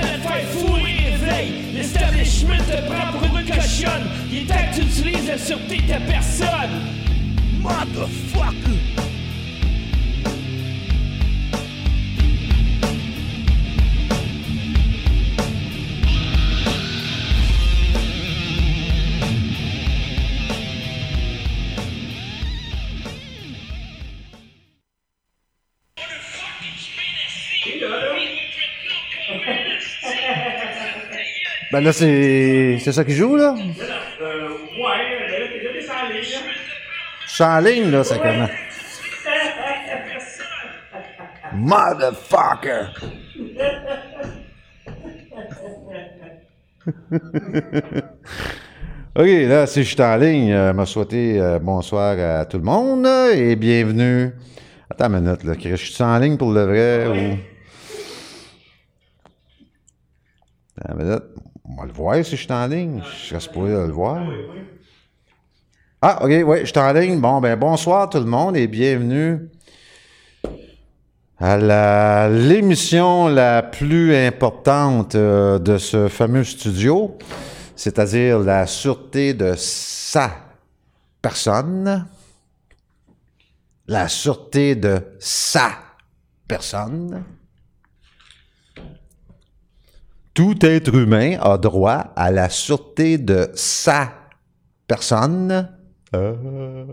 à te faire fourrer éveil. L'establishment te prend pour une cochonne. Il est temps que tu utilises la sûreté de ta personne. Motherfucker! Ben là, c'est ça qui joue, là? Ouais, là, t'es là, ligne, là. Je suis en ligne, là, c'est comment? Motherfucker! OK, là, si je suis en ligne, euh, me souhaiter euh, bonsoir à tout le monde euh, et bienvenue. Attends une minute, là, je suis en ligne pour le vrai ou? Attends une minute. On va le voir si je suis en ligne. Je serais supposé le voir. Ah, OK, oui, je suis en ligne. Bon, ben, bonsoir tout le monde et bienvenue à la- l'émission la plus importante euh, de ce fameux studio, c'est-à-dire la sûreté de sa personne. La sûreté de sa personne. Tout être humain a droit à la sûreté de sa personne. Euh...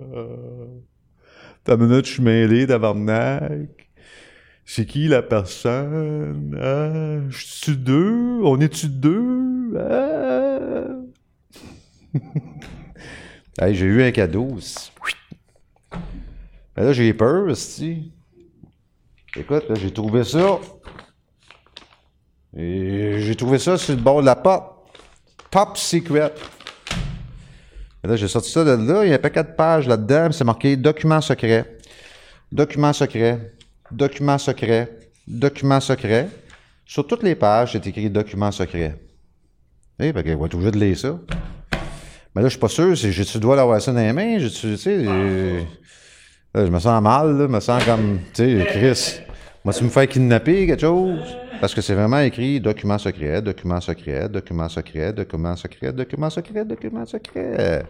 T'as minute, je suis mêlé tabarnak. C'est qui la personne? Ah, je suis deux? On est-tu deux? Hey, j'ai eu un cadeau. aussi. Là, j'ai peur, aussi. Écoute, là, j'ai trouvé ça. Et j'ai trouvé ça sur le bord de la porte. Top secret. Et là, j'ai sorti ça de là. Il y a un paquet de pages là-dedans. C'est marqué document secret. Document secret. Document secret. Document secret. Sur toutes les pages, c'est écrit document secret. Eh, fait qu'on va être obligé de lire ça. Mais là, je suis pas sûr. si J'ai-tu le droit d'avoir ça dans les mains? Tu sais, je me sens mal, là. Je me sens comme, tu sais, Chris. Moi, tu me fais kidnapper, quelque chose? Parce que c'est vraiment écrit document secret, document secret, document secret, document secret, document secret, document secret.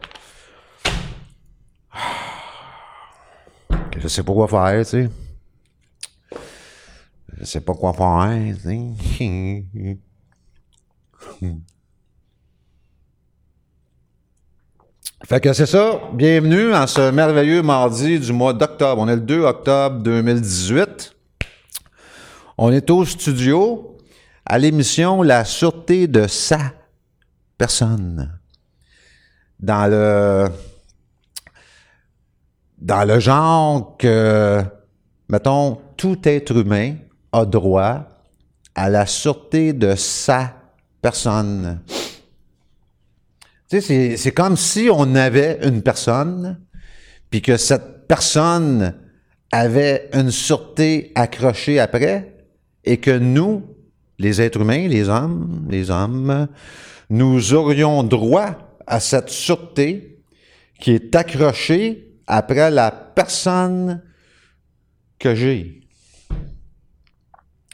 Je sais pas quoi faire, tu sais. Je sais pas quoi faire, tu sais. Fait que c'est ça. Bienvenue en ce merveilleux mardi du mois d'octobre. On est le 2 octobre 2018. On est au studio à l'émission La sûreté de sa personne. Dans le dans le genre que mettons tout être humain a droit à la sûreté de sa personne. Tu sais, c'est- comme si on avait une personne, puis que cette personne avait une sûreté accrochée après, et que nous, les êtres humains, les hommes, les hommes, nous aurions droit à cette sûreté qui est accrochée après la personne que j'ai.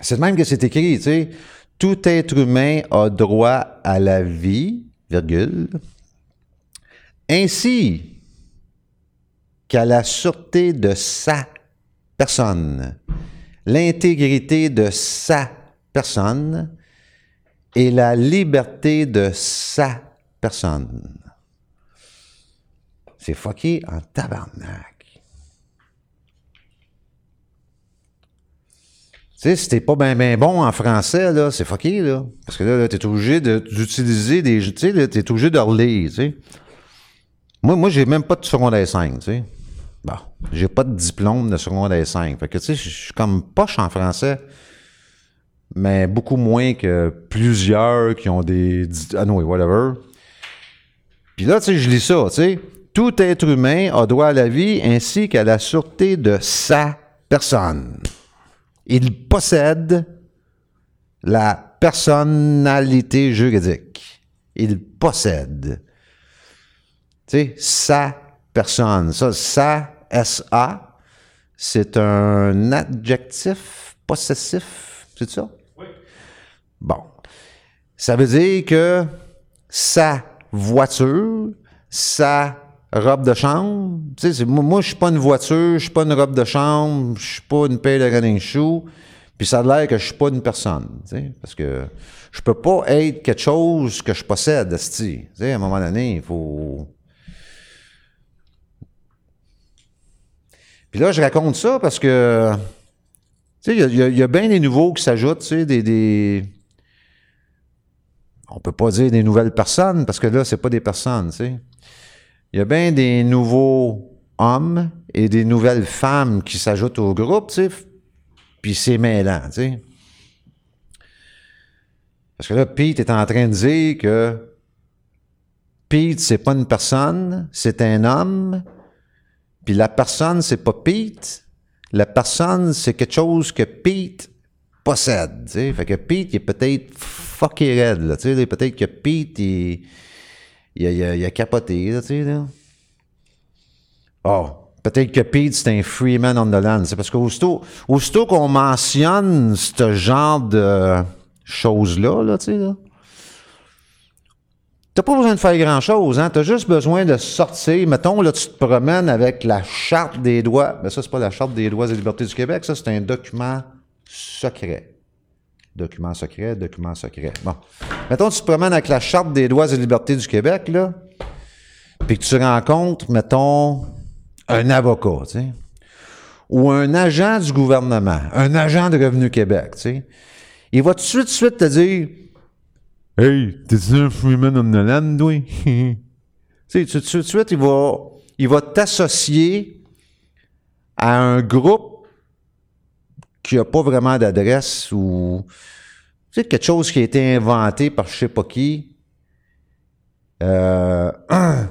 C'est même que c'est écrit, tu sais. Tout être humain a droit à la vie, virgule, ainsi qu'à la sûreté de sa personne, l'intégrité de sa personne et la liberté de sa personne. C'est fucké en tabarnak. Tu sais, si t'es pas bien ben bon en français, là, c'est fucké, là. Parce que là, là t'es obligé d'utiliser des... Tu sais, t'es obligé de relire, tu sais. Moi, moi j'ai même pas de secondaire 5, tu sais. Bon, j'ai pas de diplôme de secondaire 5. Fait que, tu sais, je suis comme poche en français, mais beaucoup moins que plusieurs qui ont des... Ah non, whatever. Puis là, tu sais, je lis ça, tu sais. Tout être humain a droit à la vie ainsi qu'à la sûreté de sa personne. Il possède la personnalité juridique. Il possède. Tu sais, sa personne. Ça, sa, S-A, c'est un adjectif possessif. C'est ça? Oui. Bon. Ça veut dire que sa voiture, sa robe de chambre. Tu sais, moi, je suis pas une voiture, je suis pas une robe de chambre, je suis pas une paire de running shoes, puis ça a l'air que je suis pas une personne, tu sais, parce que je peux pas être quelque chose que je possède. Tu sais, à un moment donné, il faut... Puis là, je raconte ça parce que, tu sais, il y a- bien des nouveaux qui s'ajoutent, tu sais, des, des... On peut pas dire des nouvelles personnes, parce que là, c'est pas des personnes, tu sais. Il y a bien des nouveaux hommes et des nouvelles femmes qui s'ajoutent au groupe, tu sais. Puis c'est mêlant, tu sais. Parce que là, Pete est en train de dire que Pete, c'est pas une personne, c'est un homme. Puis la personne, c'est pas Pete. La personne, c'est quelque chose que Pete possède. Fait que Pete, il est peut-être fucké raide. Peut-être que Pete, il, il, a, il a- capoté. Là. Oh, peut-être que Pete, c'est un freeman on the land. C'est parce qu'aussitôt aussitôt qu'on mentionne ce genre de choses-là, là, là, T'as pas besoin de faire grand-chose, hein? T'as juste besoin de sortir. Mettons, là, tu te promènes avec la Charte des droits. Mais ça, c'est pas la Charte des droits et libertés du Québec. Ça, c'est un document secret. Document secret, document secret. Bon. Mettons, tu te promènes avec la Charte des droits et libertés du Québec, là, puis que tu rencontres, mettons, un avocat, tu sais, ou un agent du gouvernement, un agent de Revenu Québec, tu sais. Il va tout de suite, tout de suite te dire Hey, t'es-tu un Freeman on the land, toi? tu sais, tout de suite, il va, il va t'associer à un groupe qui n'a pas vraiment d'adresse ou tu sais, quelque chose qui a été inventé par je sais pas qui. Euh,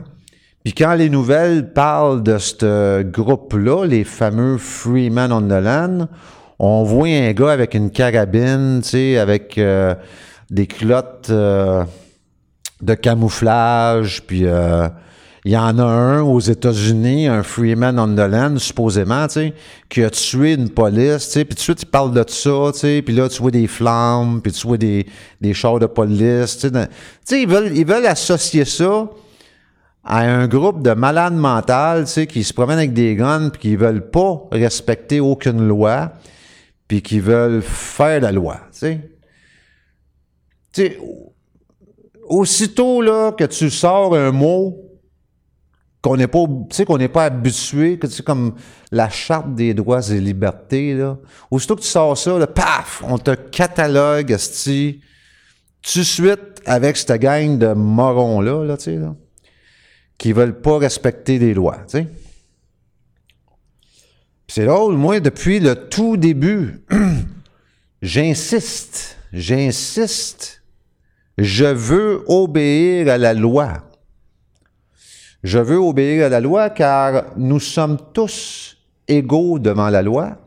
Puis quand les nouvelles parlent de ce groupe-là, les fameux Freeman on the Land, on voit un gars avec une carabine, tu sais, avec euh, des culottes euh, de camouflage, puis euh, il y en a un aux États-Unis, un Freeman on the Land, supposément, tu sais, qui a tué une police, tu sais, puis tout de suite, il parle de ça, tu sais, puis là, tu vois des flammes, puis tu vois des, des chars de police, tu sais. ils veulent, ils veulent associer ça à un groupe de malades mentales, tu sais, qui se promènent avec des guns, puis qui veulent pas respecter aucune loi, puis qui veulent faire la loi, tu. Tu sais, aussitôt là que tu sors un mot qu'on n'est pas, qu'on n'est pas habitué, que sais, comme la charte des droits et libertés, là. Aussitôt que tu sors ça, là, paf, on te catalogue, esti, tout de suite avec cette gang de morons-là, là, tu sais, là, qui veulent pas respecter les lois, tu sais. C'est drôle, moi, depuis le tout début, j'insiste, j'insiste, je veux obéir à la loi. Je veux obéir à la loi car nous sommes tous égaux devant la loi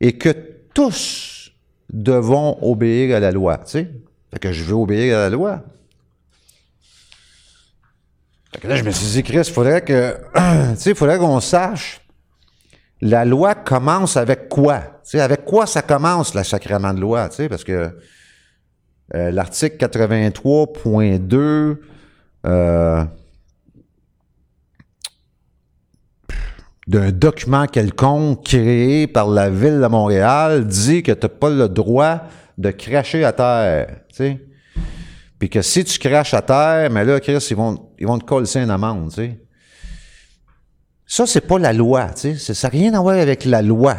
et que tous devons obéir à la loi, tu sais. Fait que je veux obéir à la loi. Que là, je me suis dit, Chris, il faudrait que, tu sais, faudrait qu'on sache la loi commence avec quoi? Tu sais, avec quoi ça commence, le sacrement de loi, tu sais, parce que euh, l'article 83.2 euh, d'un document quelconque créé par la ville de Montréal dit que tu n'as pas le droit de cracher à terre, sais. Puis que si tu craches à terre, mais là, Chris, ils vont, ils vont te coller une amende, sais. Ça, c'est pas la loi. Ça n'a rien à voir avec la loi.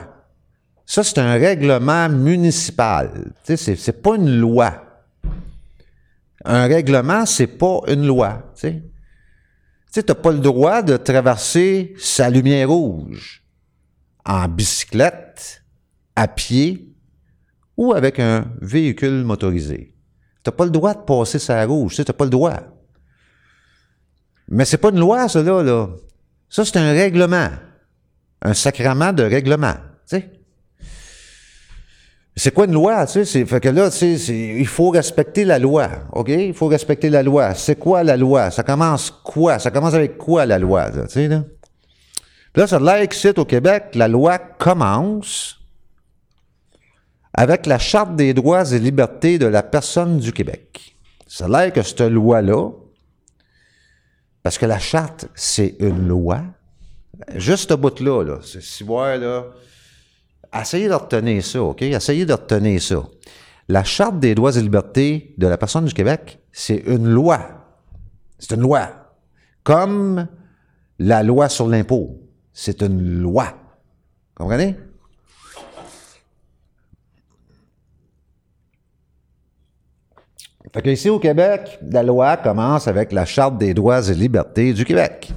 Ça, c'est un règlement municipal. C'est, c'est pas une loi. Un règlement, c'est pas une loi, tu sais. Tu t'as pas le droit de traverser sa lumière rouge en bicyclette, à pied ou avec un véhicule motorisé. T'as pas le droit de passer sa rouge, tu t'as pas le droit. Mais c'est pas une loi, ça. Ça, c'est un règlement. Un sacrement de règlement, tu. C'est quoi une loi, tu sais? Fait que là, tu sais, il faut respecter la loi, OK? Il faut respecter la loi. C'est quoi la loi? Ça commence quoi? Ça commence avec quoi, la loi, là, tu sais, là? Puis là, ça l'air qu'ici, au Québec, la loi commence avec la Charte des droits et libertés de la personne du Québec. Ça l'air que cette loi-là, Parce que la charte, c'est une loi. Juste ce bout-là, là, c'est si ouais, là. Essayez de retenir ça, OK? Essayez de retenir ça. La Charte des droits et libertés de la personne du Québec, c'est une loi. C'est une loi. Comme la loi sur l'impôt. C'est une loi. Comprenez? Fait que ici au Québec, la loi commence avec la Charte des droits et libertés du Québec.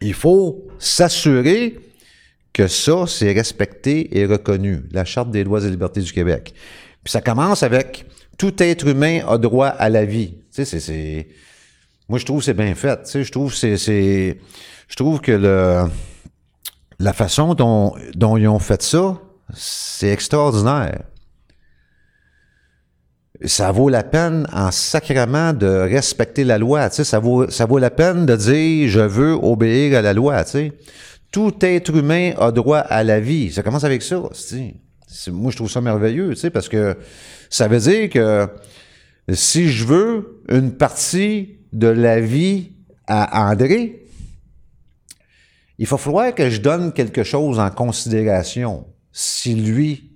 Il faut s'assurer que ça, c'est respecté et reconnu, la Charte des droits et libertés du Québec. Puis ça commence avec tout être humain a droit à la vie. Tu sais, c'est, moi je trouve que c'est bien fait. Tu sais, je trouve c'est, c'est, je trouve que le, la façon dont, dont ils ont fait ça, c'est extraordinaire. Ça vaut la peine en sacrement de respecter la loi. Tu sais, ça vaut, ça vaut la peine de dire je veux obéir à la loi. Tu sais. Tout être humain a droit à la vie. Ça commence avec ça. Moi, je trouve ça merveilleux, parce que ça veut dire que si je veux une partie de la vie à André, il va falloir que je donne quelque chose en considération. Si lui,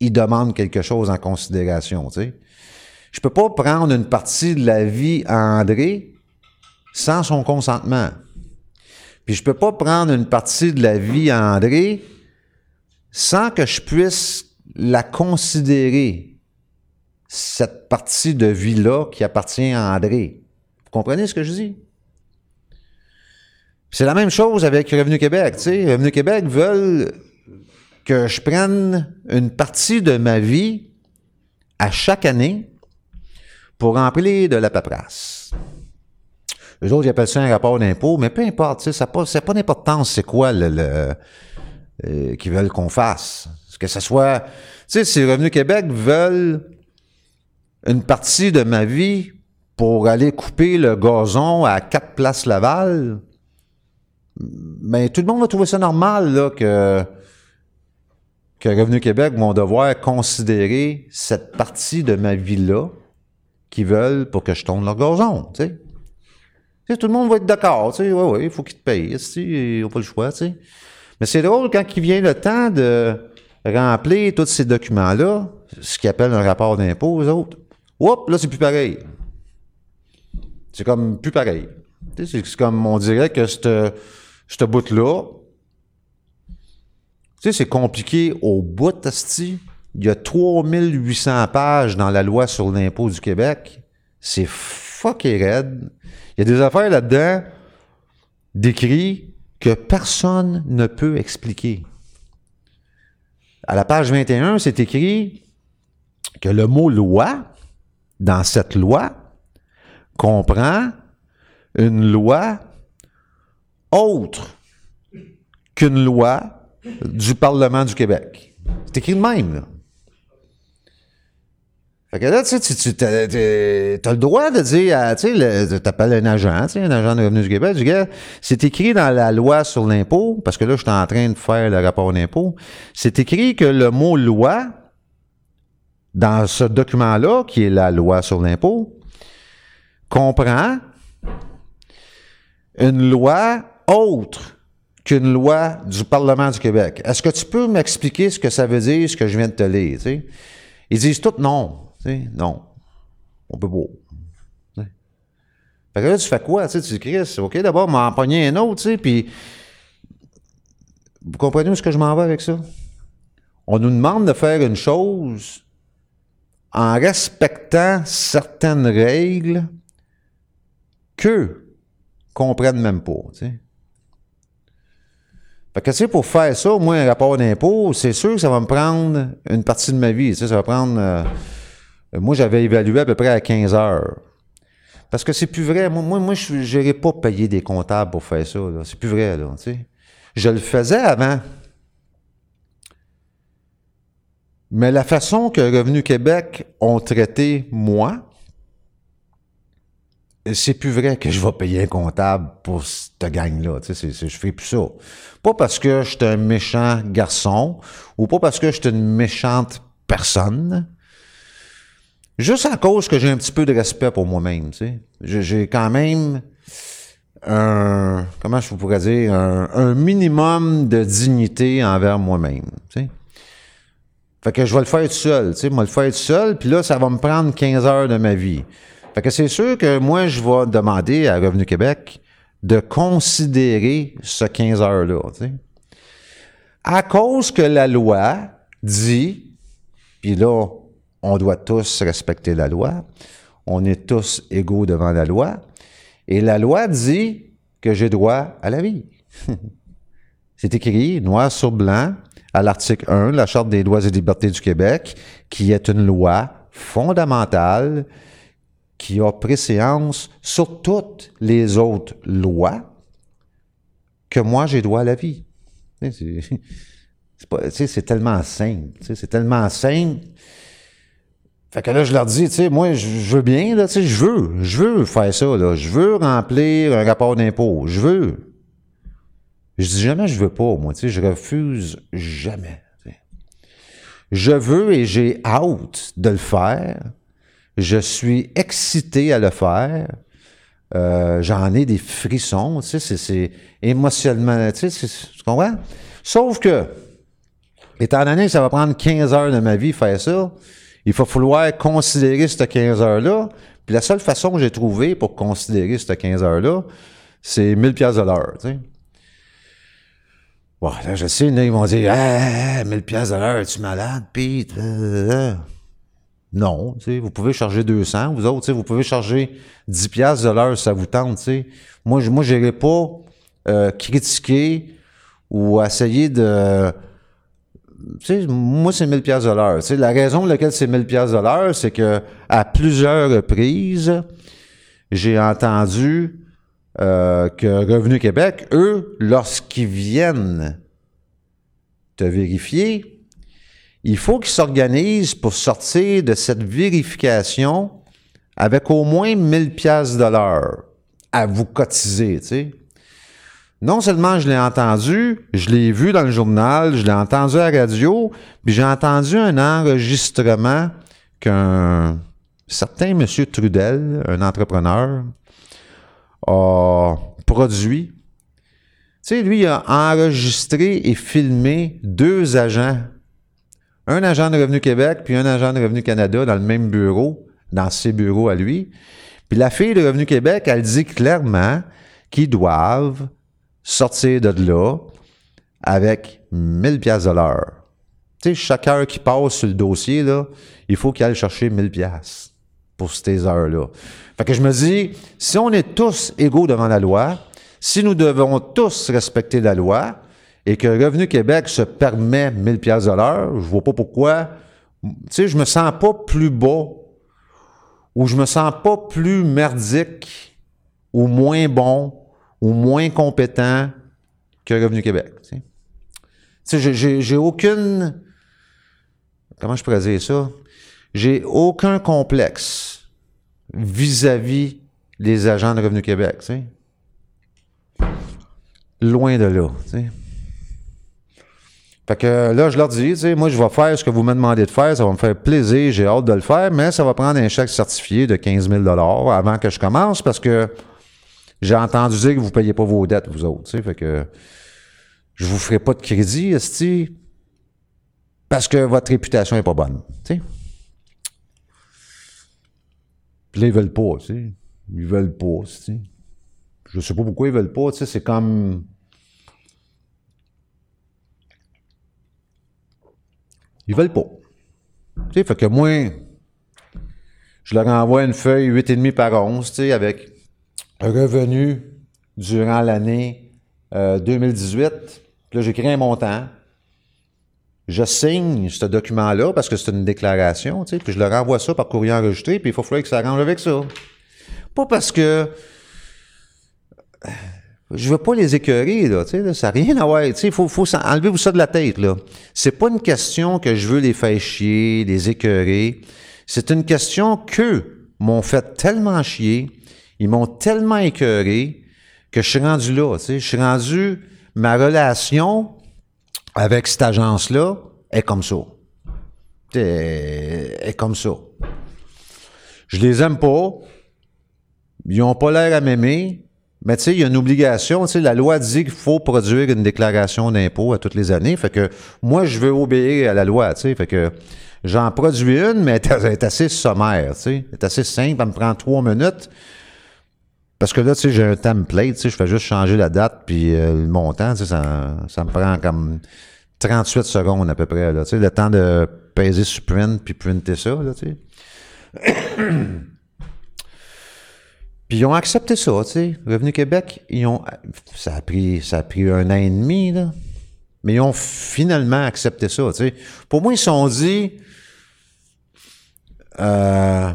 il demande quelque chose en considération, tu sais. Je peux pas prendre une partie de la vie à André sans son consentement. Puis je peux pas prendre une partie de la vie à André sans que je puisse la considérer, cette partie de vie-là qui appartient à André. Vous comprenez ce que je dis? C'est la même chose avec Revenu Québec. Tu sais, Revenu Québec veulent que je prenne une partie de ma vie à chaque année pour remplir de la paperasse. Les autres, ils appellent ça un rapport d'impôt, mais peu importe, ça n'a pas, d'importance c'est quoi le, euh, qu'ils veulent qu'on fasse. Que ce soit, tu sais, si Revenu Québec veulent une partie de ma vie pour aller couper le gazon à quatre places Laval, mais ben, tout le monde va trouver ça normal là, que, que Revenu Québec vont devoir considérer cette partie de ma vie-là qu'ils veulent pour que je tourne leur gazon, tu sais. Tout le monde va être d'accord, sais, ouais, il faut qu'ils te payent, ils n'ont pas le choix. Mais c'est drôle quand il vient le temps de remplir tous ces documents-là, ce qu'ils appellent un rapport d'impôt, aux autres. Oups, là, c'est plus pareil. C'est comme plus pareil. C'est comme, on dirait que ce bout-là, c'est compliqué au bout, asti. Il y a 3800 pages dans la loi sur l'impôt du Québec. C'est fucking raide. Il y a des affaires là-dedans décrites que personne ne peut expliquer. À la page 21, c'est écrit que le mot loi, dans cette loi, comprend une loi autre qu'une loi du Parlement du Québec. C'est écrit de même, là. Fait que là, tu sais, tu as, le droit de dire, tu sais, t'appelles un agent, un agent de Revenu du Québec, du gars, c'est écrit dans la loi sur l'impôt, parce que là, je suis en train de faire le rapport d'impôt, c'est écrit que le mot loi, dans ce document-là, qui est la loi sur l'impôt, comprend une loi autre qu'une loi du Parlement du Québec. Est-ce que tu peux m'expliquer ce que ça veut dire, ce que je viens de te lire? Ils disent tout non non. On peut pas. Fait que là, tu fais quoi? Tu dis, OK, d'abord, m'en pogner un autre, tu puis. Vous comprenez où est-ce que je m'en vais avec ça? On nous demande de faire une chose en respectant certaines règles qu'eux comprennent même pas, tu sais. Fait que, tu sais, pour faire ça, moi, un rapport d'impôt, c'est sûr que ça va me prendre une partie de ma vie. Ça va prendre. Euh, moi, j'avais évalué à peu près à 15 heures. Parce que c'est plus vrai. Moi, je n'irais pas payer des comptables pour faire ça. C'est plus vrai, là. Je le faisais avant. Mais la façon que Revenu Québec ont traité moi, c'est plus vrai que je vais payer un comptable pour cette gang-là. Tu sais, je fais plus ça. Pas parce que je suis un méchant garçon ou pas parce que je suis une méchante personne. Juste à cause que j'ai un petit peu de respect pour moi-même, tu sais. J'ai quand même... un, comment je pourrais dire, un, minimum de dignité envers moi-même. tu sais. Fait que je vais le faire tout seul, tu sais, moi le faire tout seul, puis là, ça va me prendre 15 heures de ma vie. Fait que c'est sûr que moi, je vais demander à Revenu Québec de considérer ce 15 heures-là, tu sais. À cause que la loi dit, puis là, on doit tous respecter la loi, on est tous égaux devant la loi, et la loi dit que j'ai droit à la vie. C'est écrit noir sur blanc à l'article 1 de la Charte des droits et libertés du Québec, qui est une loi fondamentale qui a préséance sur toutes les autres lois que moi j'ai droit à la vie. C'est tellement simple. C'est tellement simple. Fait que là, je leur dis, tu sais, moi, je veux bien, là, tu sais, je veux, je veux faire ça, là. Je veux remplir un rapport d'impôt. Je veux. Je dis jamais je veux pas, moi, tu sais, je refuse jamais. Je veux et j'ai hâte de le faire. Je suis excité à le faire. Euh, J'en ai des frissons, tu sais, c'est- émotionnellement, tu sais, tu comprends? Sauf que, étant donné que ça va prendre 15 heures de ma vie faire ça, il va falloir considérer cette 15 heures-là. Puis la seule façon que j'ai trouvé pour considérer cette 15 heures-là, c'est 1000 pièces de l'heure, tu là, je sais, là, ils vont dire, ah, 1000 pièces de l'heure, es-tu malade, Pete? Euh, euh. Non, tu sais, vous pouvez charger 200, vous autres, tu vous pouvez charger 10 pièces de l'heure, ça vous tente, tu. Moi, je moi, j'irai pas euh, critiquer ou essayer de... Moi, c'est 1000 pièces de la raison pour laquelle c'est 1000 pièces de c'est que à plusieurs reprises, j'ai entendu euh, que Revenu Québec, eux, lorsqu'ils viennent te vérifier, il faut qu'ils s'organisent pour sortir de cette vérification avec au moins 1000 pièces de à vous cotiser. Non seulement je l'ai entendu, je l'ai vu dans le journal, je l'ai entendu à la radio, puis j'ai entendu un enregistrement qu'un certain monsieur Trudel, un entrepreneur, a produit. Tu sais, lui, il a enregistré et filmé deux agents. Un agent de Revenu Québec, puis un agent de Revenu Canada dans le même bureau, dans ses bureaux à lui. Puis la fille de Revenu Québec, elle dit clairement qu'ils doivent sortir de là avec 1000 pièces de. Tu sais, chaque heure qui passe sur le dossier, là, il faut qu'il aille chercher 1000 pièces pour ces heures-là. Fait que je me dis, si on est tous égaux devant la loi, si nous devons tous respecter la loi, et que Revenu Québec se permet 1000 pièces de l'heure, je vois pas pourquoi. Tu sais, je me sens pas plus bas ou je me sens pas plus merdique ou moins bon ou moins compétent que Revenu Québec. Tu sais, j'ai- aucune... Comment je pourrais dire ça? J'ai aucun complexe vis-à-vis des agents de Revenu Québec. Loin de là. Fait que là, je leur dis, tu sais, moi, je vais faire ce que vous me demandez de faire, ça va me faire plaisir, j'ai hâte de le faire, mais ça va prendre un chèque certifié de 15 000 avant que je commence parce que j'ai entendu dire que vous ne payez pas vos dettes, vous autres, fait que je vous ferai pas de crédit, esti, parce que votre réputation est pas bonne, tu sais. Puis là, ils veulent pas, tu sais. Ils veulent pas, tu sais. Je sais pas pourquoi ils veulent pas, tu sais, c'est comme... Ils veulent pas. Tu sais, fait que moi, je leur envoie une feuille 8,5 par 11, tu sais, avec revenu durant l'année euh, 2018. Puis là, j'écris un montant. Je signe ce document-là parce que c'est une déclaration, tu sais, puis je leur envoie ça par courrier enregistré, puis il faut falloir que ça arrange avec ça. Pas parce que je veux pas les écœurer, là, tu sais, ça n'a rien à voir, tu sais, faut, faut enlever-vous ça de la tête, là. C'est pas une question que je veux les faire chier, les écœurer. C'est une question qu'eux m'ont fait tellement chier, ils m'ont tellement écœuré que je suis rendu là, tu sais, je suis rendu, ma relation avec cette agence-là est comme ça. Est, est comme ça. Je les aime pas, ils ont pas l'air à m'aimer, Mais tu sais, il y a une obligation. Tu sais, la loi dit qu'il faut produire une déclaration d'impôt à toutes les années. Fait que moi, je veux obéir à la loi. Tu sais, fait que j'en produis une, mais elle est assez sommaire. Tu sais, elle est assez simple. Elle me prend trois minutes. Parce que là, tu sais, j'ai un template. Tu sais, je fais juste changer la date puis euh, le montant. Tu sais, ça, ça me prend comme 38 secondes à peu près. Là, tu sais, le temps de peser sur print puis printer ça. Là, tu sais. Puis ils ont accepté ça, tu sais. Revenu Québec, ils ont. Ça a pris, ça a pris un an et demi, là. Mais ils ont finalement accepté ça, tu sais. Pour moi, ils se sont dit. Euh,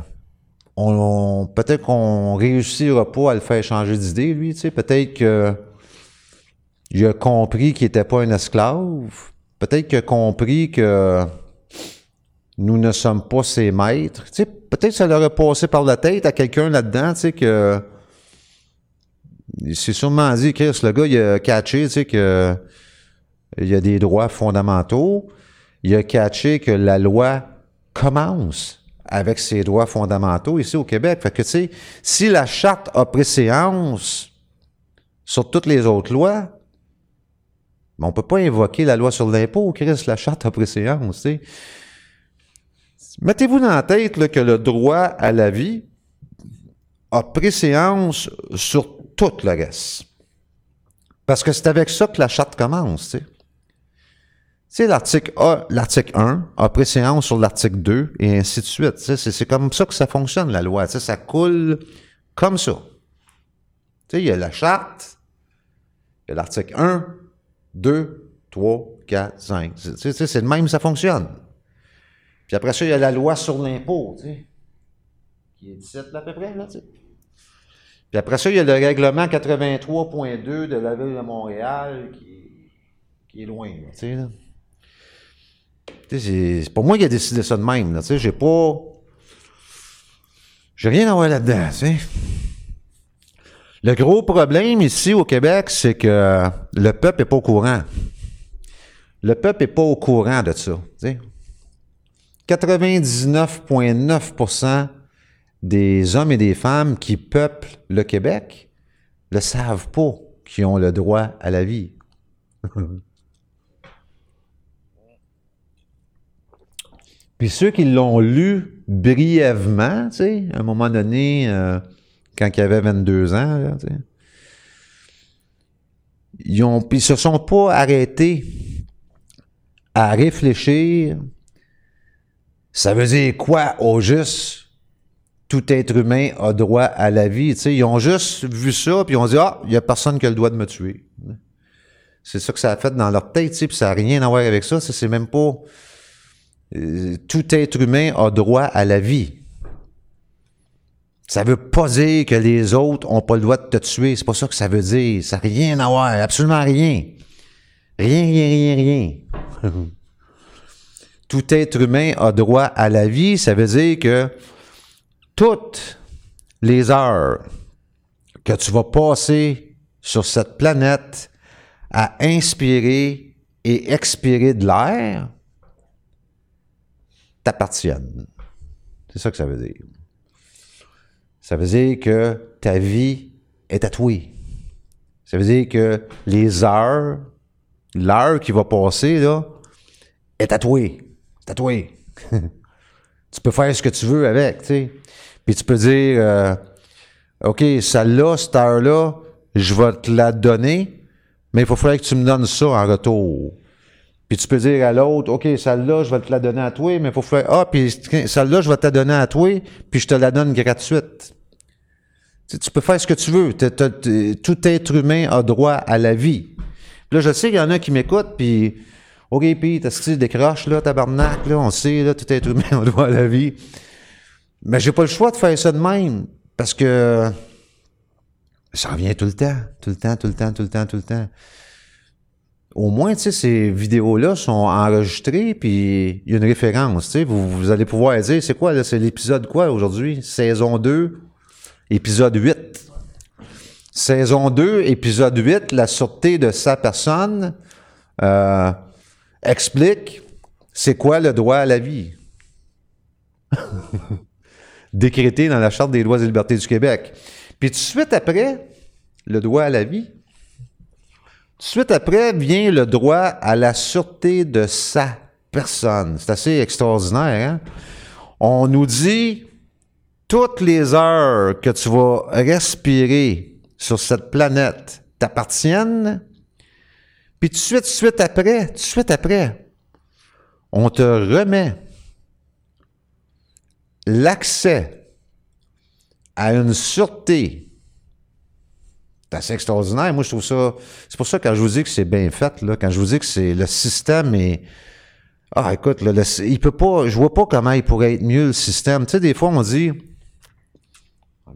peut-être qu'on réussira pas à le faire changer d'idée, lui, tu sais. Peut-être que. Il a compris qu'il n'était pas un esclave. Peut-être qu'il a compris que nous ne sommes pas ses maîtres. Tu sais, peut-être que ça leur a passé par la tête à quelqu'un là-dedans, tu sais, que. Il s'est sûrement dit, Chris, le gars, il a catché, tu sais, que. Il y a des droits fondamentaux. Il a catché que la loi commence avec ses droits fondamentaux ici au Québec. Fait que, tu sais, si la charte a préséance sur toutes les autres lois, ben, on peut pas invoquer la loi sur l'impôt, Chris, la charte a préséance. Mettez-vous dans la tête que le droit à la vie a préséance sur tout le reste. Parce que c'est avec ça que la charte commence, tu sais. Sais, l'article l'article 1 a préséance sur l'article 2 et ainsi de suite. C'est, comme ça que ça fonctionne, la loi. Ça coule comme ça. Il y a la charte, il y a l'article 1, 2, 3, 4, 5. Tu sais, c'est le même, ça fonctionne. Puis après ça, il y a la loi sur l'impôt, tu sais, qui est 17 là, à peu près, là, tu sais. Puis après ça, il y a le règlement 83.2 de la Ville de Montréal qui, est loin, là. C'est, pas moi qui ai décidé ça de même, là, j'ai pas... J'ai rien à voir là-dedans. Le gros problème ici au Québec, c'est que le peuple est pas au courant. Le peuple est pas au courant de ça, tu sais. 99,9% des hommes et des femmes qui peuplent le Québec ne savent pas qu'ils ont le droit à la vie. Puis ceux qui l'ont lu brièvement, tu sais, à un moment donné, euh, quand il avait 22 ans, là, tu sais, ils puis ils se sont pas arrêtés à réfléchir ça veut dire quoi au juste? Tout être humain a droit à la vie. Tu sais, ils ont juste vu ça, puis ils ont dit Ah, il n'y a personne qui a le droit de me tuer. C'est ça que ça a fait dans leur tête, puis ça n'a rien à voir avec ça. Ça, c'est même pas. Euh, tout être humain a droit à la vie. Ça veut pas dire que les autres ont pas le droit de te tuer. C'est pas ça que ça veut dire. Ça n'a rien à voir. Absolument rien. Rien, rien, rien, rien. tout être humain a droit à la vie, ça veut dire que toutes les heures que tu vas passer sur cette planète à inspirer et expirer de l'air t'appartiennent. C'est ça que ça veut dire. Ça veut dire que ta vie est tatouée. Ça veut dire que les heures, l'heure qui va passer, là, est tatouée tatoué. tu peux faire ce que tu veux avec, tu sais. Puis tu peux dire, euh, OK, celle-là, cette heure-là, je vais te la donner, mais il faut que tu me donnes ça en retour. Puis tu peux dire à l'autre, OK, celle-là, je vais te la donner à toi, mais faut faire, ah, puis celle-là, je vais te la donner à toi, puis je te la donne gratuite. Tu, tu peux faire ce que tu veux. tout être humain a droit à la vie. là, je sais qu'il y en a qui m'écoutent, puis OK, puis t'as ce décroche, là, tabarnak, là, on sait, là, tout être humain, on doit à la vie. Mais j'ai pas le choix de faire ça de même. Parce que ça revient tout le temps, tout le temps, tout le temps, tout le temps, tout le temps. Au moins, tu sais, ces vidéos-là sont enregistrées, puis il y a une référence, tu sais. Vous, allez pouvoir dire, c'est quoi, là, c'est l'épisode quoi aujourd'hui? Saison 2, épisode 8. Saison 2, épisode 8, la sûreté de sa personne. Euh, explique c'est quoi le droit à la vie. Décrété dans la Charte des droits et libertés du Québec. Puis tout de suite après, le droit à la vie. Suite après vient le droit à la sûreté de sa personne. C'est assez extraordinaire. Hein? On nous dit toutes les heures que tu vas respirer sur cette planète t'appartiennent. Puis suite, suite après, de suite après, on te remet l'accès à une sûreté. C'est assez extraordinaire. Moi, je trouve ça. C'est pour ça quand je vous dis que c'est bien fait, là, quand je vous dis que c'est le système est. Ah, écoute, là, le- il peut pas. Je vois pas comment il pourrait être mieux le système. Tu sais, des fois, on dit. Ah,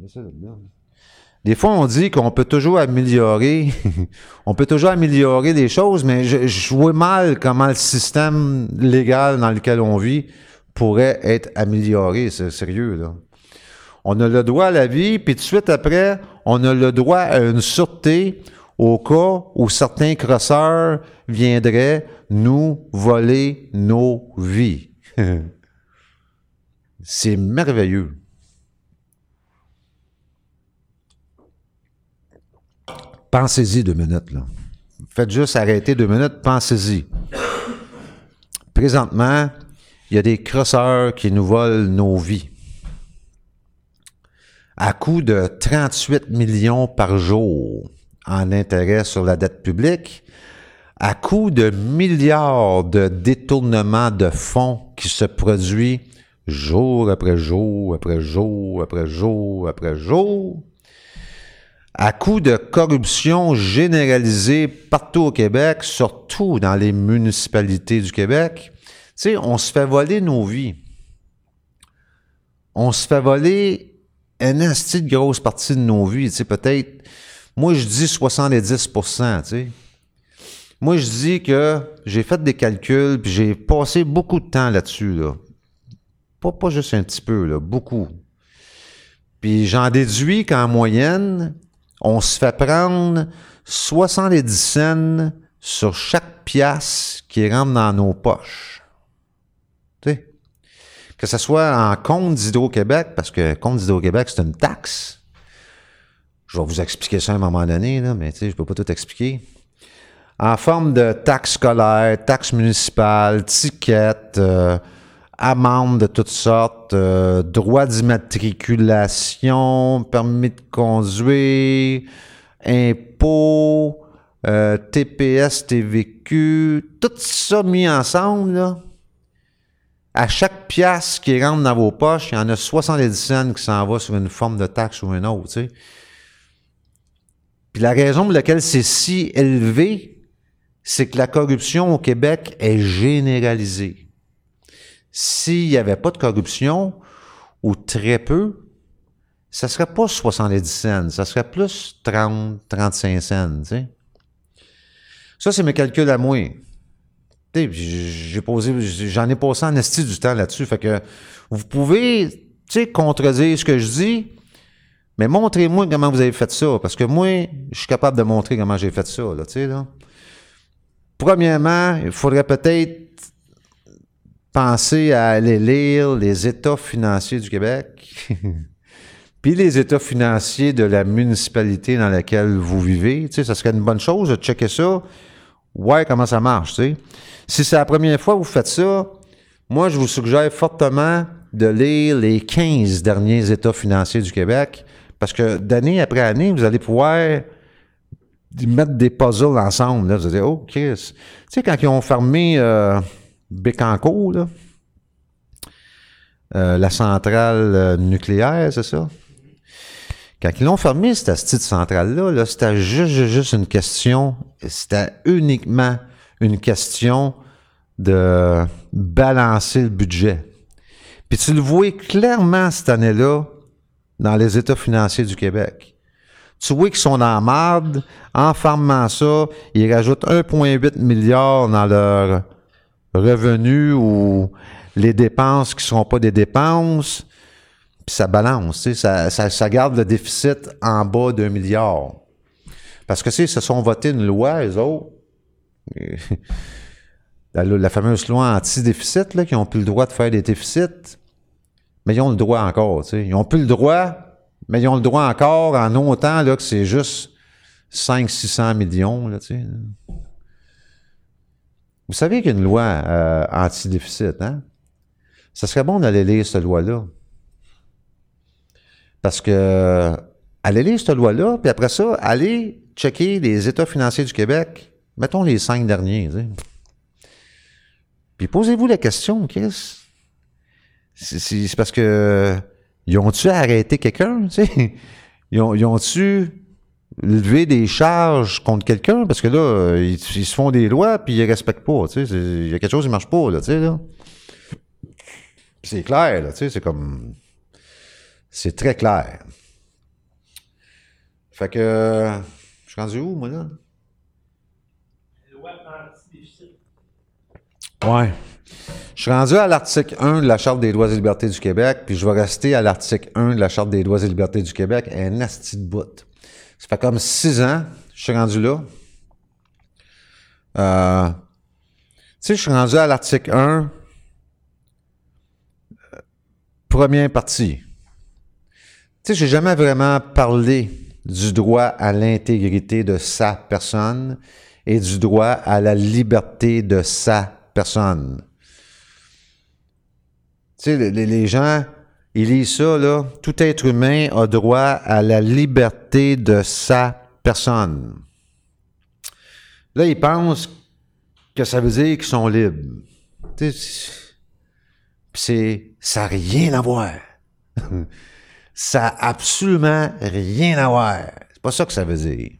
Des fois, on dit qu'on peut toujours améliorer, on peut toujours améliorer des choses, mais je, je vois mal comment le système légal dans lequel on vit pourrait être amélioré. C'est sérieux, là. On a le droit à la vie, puis tout de suite après, on a le droit à une sûreté au cas où certains crosseurs viendraient nous voler nos vies. C'est merveilleux. Pensez-y deux minutes, là. Faites juste arrêter deux minutes, pensez-y. Présentement, il y a des crosseurs qui nous volent nos vies. À coût de 38 millions par jour en intérêt sur la dette publique, à coût de milliards de détournements de fonds qui se produit jour après jour, après jour, après jour, après jour, à coup de corruption généralisée partout au Québec, surtout dans les municipalités du Québec, on se fait voler nos vies. On se fait voler une de grosse partie de nos vies, tu sais, peut-être, moi je dis 70 tu sais. Moi je dis que j'ai fait des calculs, puis j'ai passé beaucoup de temps là-dessus, là. Pas, pas juste un petit peu, là, beaucoup. Puis j'en déduis qu'en moyenne, on se fait prendre 70 cents sur chaque pièce qui rentre dans nos poches. Que ce soit en compte d'Hydro-Québec, parce que compte d'Hydro-Québec, c'est une taxe. Je vais vous expliquer ça à un moment donné, mais je peux pas tout expliquer. En forme de taxe scolaire, taxe municipale, ticket, euh, amende de toutes sortes, euh, droit d'immatriculation, permis de conduire, impôts, euh, TPS, TVQ, tout ça mis ensemble, là. À chaque pièce qui rentre dans vos poches, il y en a 70 cents qui s'en va sur une forme de taxe ou une autre. Puis la raison pour laquelle c'est si élevé, c'est que la corruption au Québec est généralisée. S'il n'y avait pas de corruption, ou très peu, ça serait pas 70 cents, ça serait plus 30, 35 cents. Ça, c'est mes calculs à moi. J'ai posé, j'en ai passé en esti du temps là-dessus. Fait que vous pouvez, contredire ce que je dis, mais montrez-moi comment vous avez fait ça. Parce que moi, je suis capable de montrer comment j'ai fait ça, là. Premièrement, il faudrait peut-être penser à aller lire les états financiers du Québec, puis les états financiers de la municipalité dans laquelle vous vivez. Tu ça serait une bonne chose de checker ça. Ouais, comment ça marche, tu sais. Si c'est la première fois que vous faites ça, moi, je vous suggère fortement de lire les 15 derniers états financiers du Québec, parce que d'année après année, vous allez pouvoir mettre des puzzles ensemble. Là. Vous allez dire, oh, Chris. Tu sais, quand ils ont fermé euh, Bécancour, là, euh, la centrale euh, nucléaire, c'est ça? Quand ils l'ont fermé, cette petite centrale-là, là, c'était juste, juste, une question, c'était uniquement une question de balancer le budget. Puis tu le vois clairement cette année-là dans les états financiers du Québec. Tu vois qu'ils sont en marde, en fermant ça, ils rajoutent 1,8 milliard dans leur revenus ou les dépenses qui ne seront pas des dépenses, puis ça balance, ça, ça, ça garde le déficit en bas d'un milliard. Parce que, ils se sont votés une loi, eux autres, la, fameuse loi anti-déficit, là, qui n'ont plus le droit de faire des déficits, mais ils ont le droit encore, tu sais. Ils n'ont plus le droit, mais ils ont le droit encore en autant là, que c'est juste 500-600 millions, là, tu sais. Vous savez qu'il y a une loi euh, anti-déficit, hein? Ça serait bon d'aller lire cette loi-là. Parce que, allez lire cette loi-là, puis après ça, allez checker les états financiers du Québec. Mettons les cinq derniers, tu. Puis posez-vous la question, Chris. C'est- parce que ils ont-tu arrêté quelqu'un, tu sais? Ils ont- ils ont-tu levé des charges contre quelqu'un? Parce que là, ils, se font des lois puis ils respectent pas, tu Il y a quelque chose qui marche pas, là, tu sais, là. C'est clair, là, c'est comme... C'est très clair. Fait que... Je suis rendu où, moi, là? Ouais. Je suis rendu à l'article 1 de la Charte des droits et libertés du Québec, puis je vais rester à l'article 1 de la Charte des droits et libertés du Québec, un asti de bout. Ça fait comme six ans, je suis rendu là. Euh, tu sais, je suis rendu à l'article 1, euh, première partie. Tu sais, j'ai jamais vraiment parlé du droit à l'intégrité de sa personne et du droit à la liberté de sa personne. Tu sais, les, gens, ils lisent ça, là. Tout être humain a droit à la liberté de sa personne. Là, ils pensent que ça veut dire qu'ils sont libres. Tu sais, c'est, ça n'a rien à voir. ça a absolument rien à voir. C'est pas ça que ça veut dire.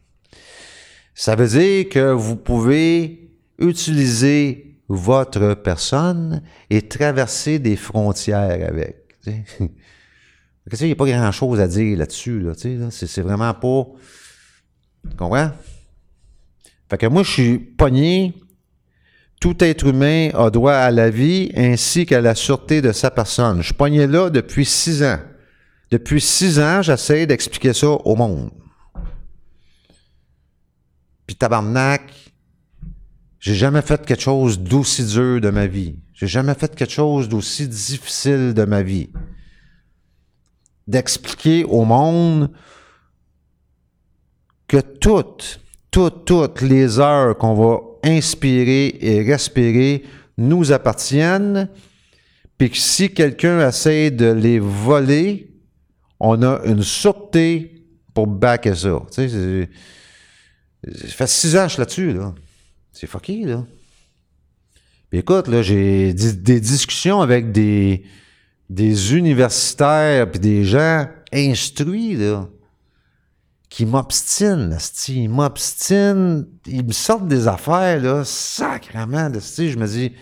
Ça veut dire que vous pouvez utiliser votre personne et traverser des frontières avec. Il n'y a pas grand-chose à dire là-dessus. Là, c'est vraiment pas... Tu comprends? Fait que moi, je suis pogné. Tout être humain a droit à la vie ainsi qu'à la sûreté de sa personne. Je suis pogné là depuis six ans. Depuis six ans, j'essaie d'expliquer ça au monde. Puis tabarnak, j'ai jamais fait quelque chose d'aussi dur de ma vie. J'ai jamais fait quelque chose d'aussi difficile de ma vie. D'expliquer au monde que toutes, toutes, toutes les heures qu'on va inspirer et respirer nous appartiennent, puis que si quelqu'un essaie de les voler, on a une sûreté pour backer ça. Tu sais, ça fait six ans là-dessus, là. C'est fucké, là. Puis écoute, là, j'ai des discussions avec des, des universitaires puis des gens instruits, là, qui m'obstinent. Ils m'obstinent, ils me sortent des affaires, là. Je me dis,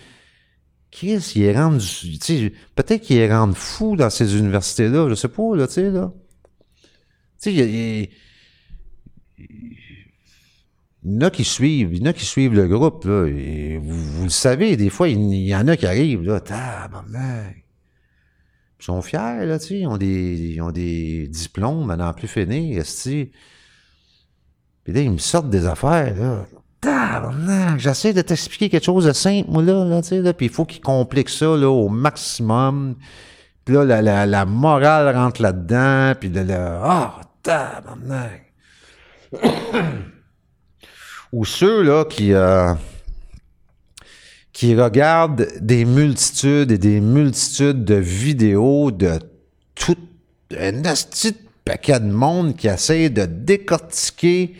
Chris, il est rendu, tu peut-être qu'il est rendu fou dans ces universités-là, je sais pas, là, tu sais, là. Tu sais, il y en a qui suivent, il y en a qui suivent le groupe, là. vous, le savez, des fois, il, y en a qui arrivent, là. Ils sont fiers, là, tu sais. Ils ont des, ils ont des diplômes à plus finir, esti. Puis là, ils me sortent des affaires, là. J'essaie de t'expliquer quelque chose de simple, moi, là, là, tu sais, là. Puis il faut qu'ils compliquent ça, là, au maximum. Puis là, la, la, morale rentre là-dedans. Puis là, là, ah, tabarnak ou ceux là qui euh, qui regardent des multitudes et des multitudes de vidéos de tout un de paquet de monde qui essaie de décortiquer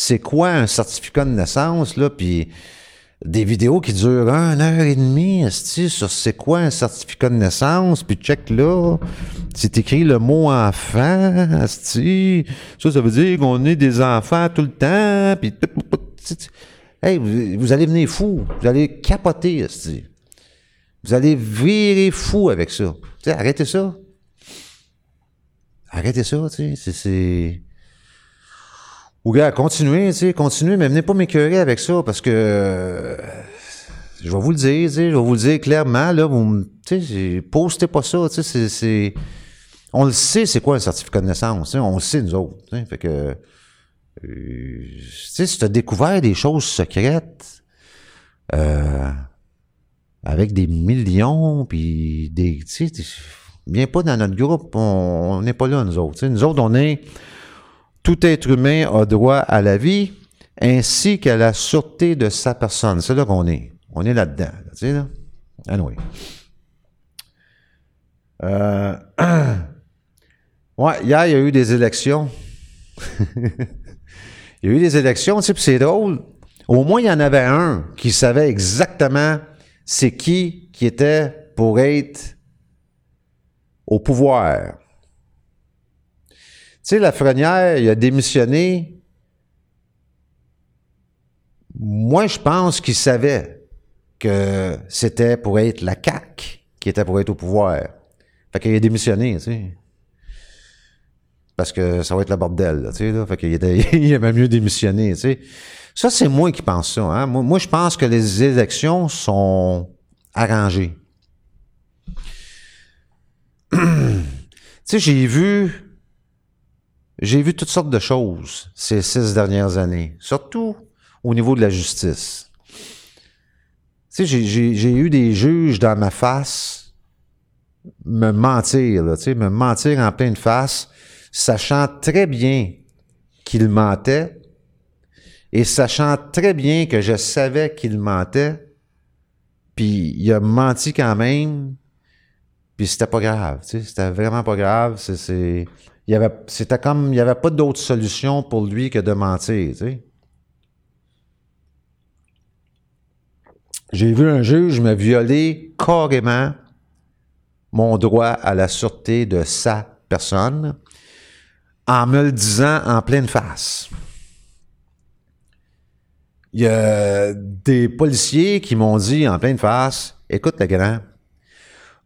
c'est quoi un certificat de naissance là? Puis des vidéos qui durent une heure et demie, sur c'est quoi un certificat de naissance, puis check là, c'est écrit le mot enfant, esti. Ça, ça veut dire qu'on est des enfants tout le temps, puis hey, vous, allez venir fou, vous allez capoter, esti. Vous allez virer fou avec ça. Tu sais, arrêtez ça. Arrêtez ça, tu c'est... Ou gars, continuez, tu sais, continuez, mais venez pas m'écœurer avec ça parce que euh, je vais vous le dire, tu sais, je vais vous le dire clairement, là, vous tu sais, postez pas ça, tu sais, c'est-. On le sait, c'est quoi un certificat de naissance, on le sait, nous autres, tu fait que. euh, tu si tu as découvert des choses secrètes, euh, avec des millions, puis des. Tu sais, viens pas dans notre groupe, on n'est pas là, nous autres. Nous autres, on est tout être humain a droit à la vie ainsi qu'à la sûreté de sa personne. C'est là qu'on est. On est là-dedans. là. Euh, hier, il y a eu des élections. il y a eu des élections, c'est drôle. Au moins, il y en avait un qui savait exactement c'est qui qui était pour être au pouvoir. Tu sais, Lafrenière, il a démissionné. Moi, je pense qu'il savait que c'était pour être la CAQ qui était pour être au pouvoir. Fait qu'il a démissionné, tu sais. Parce que ça va être le bordel, tu sais, là. Fait qu'il il aimait mieux démissionner, tu sais. Ça, c'est moi qui pense ça, hein. Moi, je pense que les élections sont arrangées. tu sais, j'ai vu, j'ai vu toutes sortes de choses ces six dernières années, surtout au niveau de la justice. Tu sais, j'ai- eu des juges dans ma face me mentir, là, tu sais, me mentir en pleine face, sachant très bien qu'il mentait et sachant très bien que je savais qu'il mentait, puis il a menti quand même, puis c'était pas grave, tu sais, c'était vraiment pas grave, c'est, il y avait, c'était comme, il y avait pas d'autre solution pour lui que de mentir. J'ai vu un juge me violer carrément mon droit à la sûreté de sa personne en me le disant en pleine face. Il y a des policiers qui m'ont dit en pleine face, écoute le grand,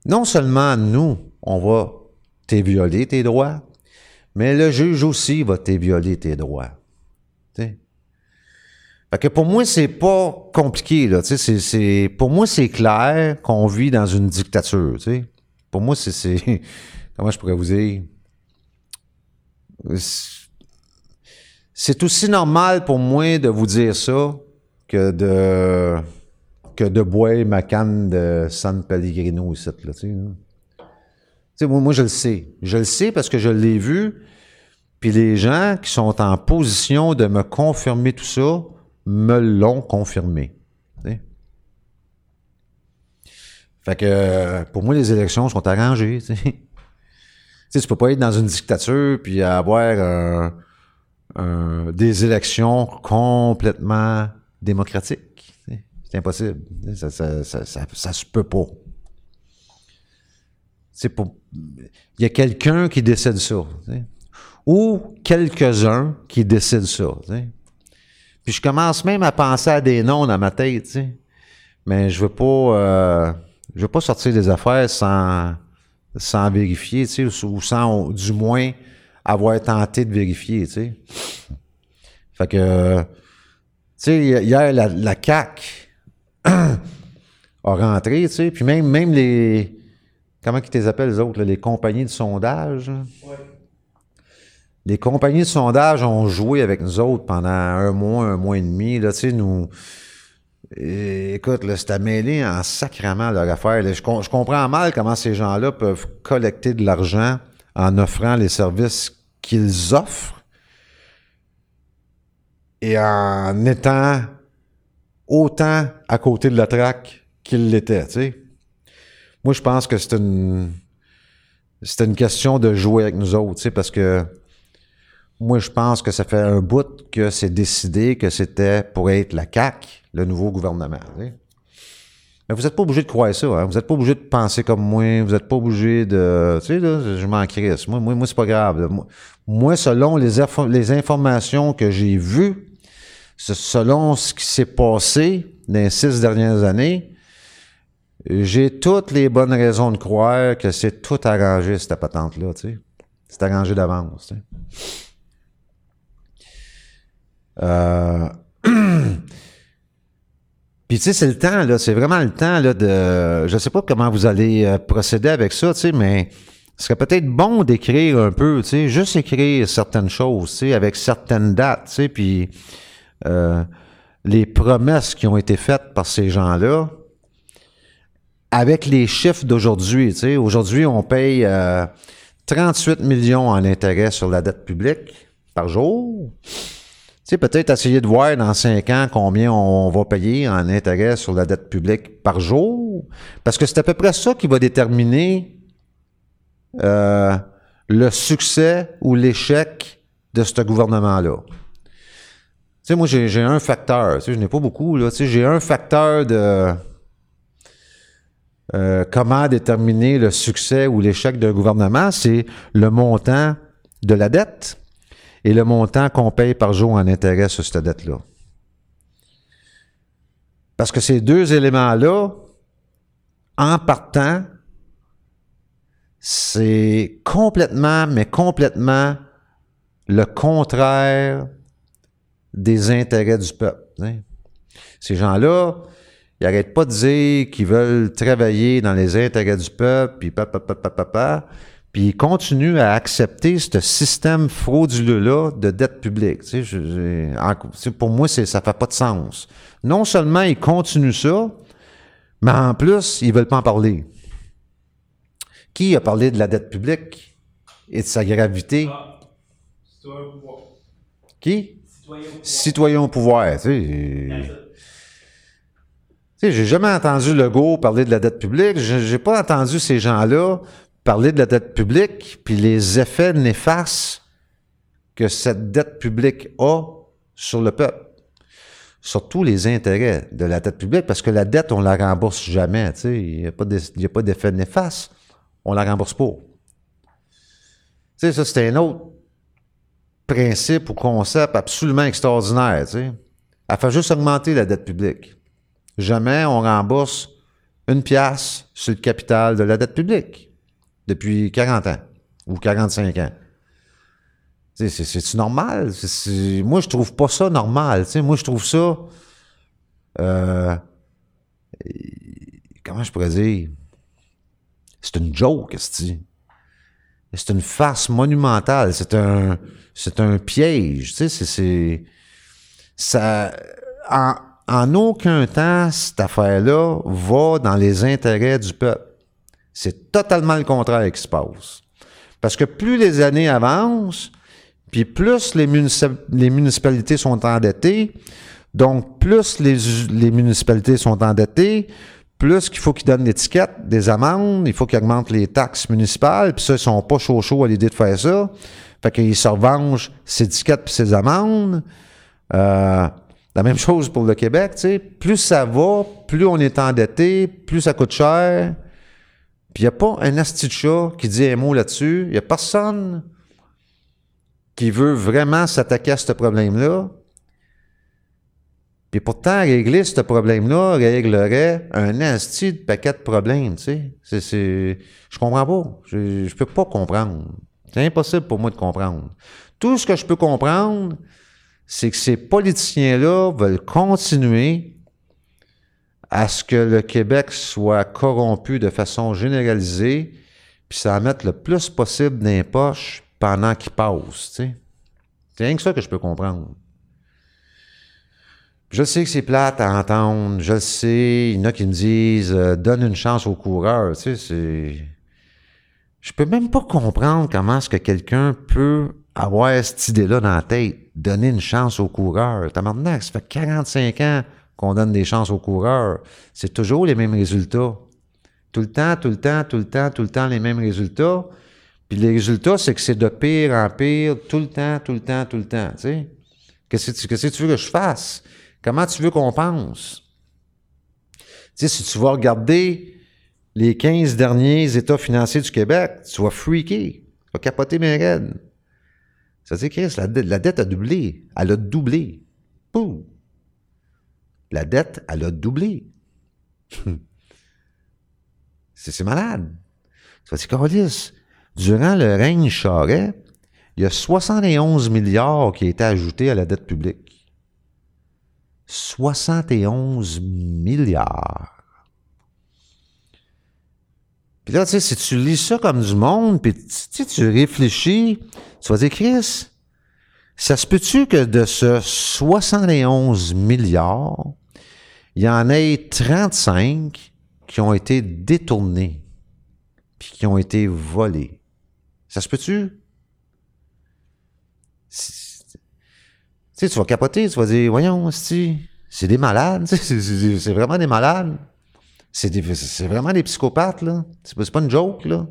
non seulement nous, on va te violer tes droits, mais le juge aussi va te violer tes droits. Tu sais? Fait que pour moi, c'est pas compliqué, là. Pour moi, c'est clair qu'on vit dans une dictature. Pour moi, c'est, comment je pourrais vous dire? C'est- aussi normal pour moi de vous dire ça que de, que de boire ma canne de San Pellegrino ici, là, là. Moi, je le sais. Je le sais parce que je l'ai vu. Puis les gens qui sont en position de me confirmer tout ça me l'ont confirmé. Fait que euh, pour moi, les élections sont arrangées. Tu sais, Tu peux pas être dans une dictature puis avoir un- des élections complètement démocratiques. C'est impossible. Ça, ça se peut pas. C'est pour. Il y a quelqu'un qui décide ça. Ou quelques-uns qui décident ça. Puis je commence même à penser à des noms dans ma tête. Mais je veux pas euh, je veux pas sortir des affaires sans sans vérifier, ou sans du moins avoir tenté de vérifier. Fait que tu sais hier la, la CAC a rentré, puis même même les comment qu'ils les appellent les autres, là, les compagnies de sondage? Les compagnies de sondage ont joué avec nous autres pendant un mois, un mois et demi. Là, tu sais, nous. Et, écoute, c'était mêlé en sacrament leur affaire. je, je comprends mal comment ces gens-là peuvent collecter de l'argent en offrant les services qu'ils offrent et en étant autant à côté de la traque qu'ils l'étaient, tu sais. Moi, je pense que c'est une c'était une question de jouer avec nous autres, tu sais, parce que moi, je pense que ça fait un bout que c'est décidé que c'était pour être la CAQ, le nouveau gouvernement. tu sais. Mais vous n'êtes pas obligé de croire ça. Hein? Vous n'êtes pas obligé de penser comme moi. Vous n'êtes pas obligé de... Tu sais, là, je m'en crisse. Moi, moi, moi c'est pas grave. Moi, moi, selon les, les informations que j'ai vues, selon ce qui s'est passé dans les six dernières années, j'ai toutes les bonnes raisons de croire que c'est tout arrangé, cette patente-là. tu sais. C'est arrangé d'avance. Euh, Puis tu sais, c'est le temps, là, c'est vraiment le temps là, de. Je sais pas comment vous allez euh, procéder avec ça, tu sais, mais ce serait peut-être bon d'écrire un peu, tu sais, juste écrire certaines choses, tu sais, avec certaines dates, tu sais, puis euh, les promesses qui ont été faites par ces gens-là, avec les chiffres d'aujourd'hui, tu sais, aujourd'hui, on paye euh, 38 millions en intérêt sur la dette publique. par jour. Tu sais, peut-être essayer de voir dans cinq ans combien on va payer en intérêt sur la dette publique par jour. Parce que c'est à peu près ça qui va déterminer euh, le succès ou l'échec de ce gouvernement-là. Tu sais, moi, j'ai un facteur. Tu sais, je n'ai pas beaucoup, là. Tu sais, j'ai un facteur de euh, comment déterminer le succès ou l'échec d'un gouvernement, c'est le montant de la dette et le montant qu'on paye par jour en intérêt sur cette dette-là. Parce que ces deux éléments-là, en partant, c'est complètement, mais complètement le contraire des intérêts du peuple. hein. Ces gens-là, ils n'arrêtent pas de dire qu'ils veulent travailler dans les intérêts du peuple, puis papa, papa, papa, puis ils continuent à accepter ce système frauduleux-là de dette publique. Tu sais, je- j'ai- en- tu sais, pour moi, c'est, ça fait pas de sens. Non seulement ils continuent ça, mais en plus, ils veulent pas en parler. Qui a parlé de la dette publique et de sa gravité? Ah, citoyen au pouvoir. Qui? Citoyen au pouvoir. Citoyen au pouvoir. Tu sais. Tu sais, j'ai jamais entendu Legault parler de la dette publique. J'ai pas entendu ces gens-là parler de la dette publique, puis les effets néfastes que cette dette publique a sur le peuple. Surtout les intérêts de la dette publique, parce que la dette, on la rembourse jamais. Tu sais, il n'y a pas d'effet néfaste. On la rembourse pas. Tu sais, ça, c'est un autre principe ou concept absolument extraordinaire. Tu sais. Elle fait juste augmenter la dette publique. Jamais on rembourse une pièce sur le capital de la dette publique depuis 40 ans ou 45 ans. C'est, normal? Moi, je trouve pas ça normal. Moi, je trouve ça. euh, comment je pourrais dire? C'est une joke, c'est C'est une farce monumentale. C'est un, c'est un piège. Ça, en, en aucun temps, cette affaire-là va dans les intérêts du peuple. C'est totalement le contraire qui se passe. Parce que plus les années avancent, puis plus les, munici- les municipalités sont endettées, donc plus les, municipalités sont endettées, plus qu'il faut qu'ils donnent l'étiquette des amendes, il faut qu'ils augmentent les taxes municipales, puis ça, ils sont pas chaud chaud à l'idée de faire ça. Fait qu'ils se revengent ces étiquettes puis ces amendes. Euh, la même chose pour le Québec, tu. Plus ça va, plus on est endetté, plus ça coûte cher. Puis il n'y a pas un asti de chat qui dit un mot là-dessus. Il n'y a personne qui veut vraiment s'attaquer à ce problème-là. Puis pourtant, régler ce problème-là réglerait un asti de paquet de problèmes, tu sais. Je comprends pas. Je, je peux pas comprendre. C'est impossible pour moi de comprendre. Tout ce que je peux comprendre, c'est que ces politiciens-là veulent continuer à ce que le Québec soit corrompu de façon généralisée, puis ça mettre le plus possible dans les poches pendant qu'il passe, tu sais. C'est rien que ça que je peux comprendre. Je sais que c'est plate à entendre, je le sais, il y en a qui me disent euh, donne une chance aux coureurs, tu sais. Je peux même pas comprendre comment est-ce que quelqu'un peut avoir cette idée-là dans la tête, donner une chance aux coureurs. T'as maintenant, ça fait 45 ans qu'on donne des chances aux coureurs. C'est toujours les mêmes résultats. Tout le temps, tout le temps, tout le temps, tout le temps les mêmes résultats. Puis les résultats, c'est que c'est de pire en pire, tout le temps, tout le temps, tout le temps. Tu sais? Qu'est-ce que tu, veux que je fasse? Comment tu veux qu'on pense? Tu sais, si tu vas regarder les 15 derniers états financiers du Québec, tu vas freaker. Tu vas capoter mes raides. Ça dire, Chris, la, dette- a doublé. Elle a doublé. Pouh! La dette, elle a doublé. c'est malade. Ça dire, Carlis, durant le règne Charest, il y a 71 milliards qui ont été ajoutés à la dette publique. 71 milliards. Puis là, tu sais, si tu lis ça comme du monde, puis tu réfléchis, tu vas dire, Chris, ça se peut-tu que de ce 71 milliards, il y en ait 35 qui ont été détournés, puis qui ont été volés? Ça se peut-tu? tu sais, tu vas capoter, tu vas dire, voyons, c'est des malades, c'est vraiment des malades. C'est vraiment des psychopathes, là. C'est pas, une joke, là.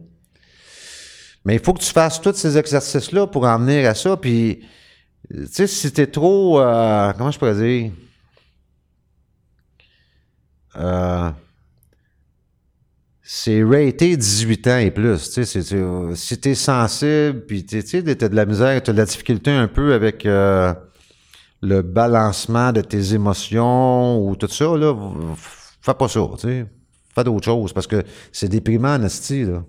Mais il faut que tu fasses tous ces exercices-là pour en venir à ça. Puis, tu sais, si t'es trop. euh, comment je pourrais dire? Euh, c'est raté 18 ans et plus. Tu sais, c'est- si t'es sensible, puis tu sais, t'as de la misère, t'as de la difficulté un peu avec euh, le balancement de tes émotions ou tout ça, là, fais pas ça, tu sais. Fais d'autres choses parce que c'est déprimant, Nasty, là.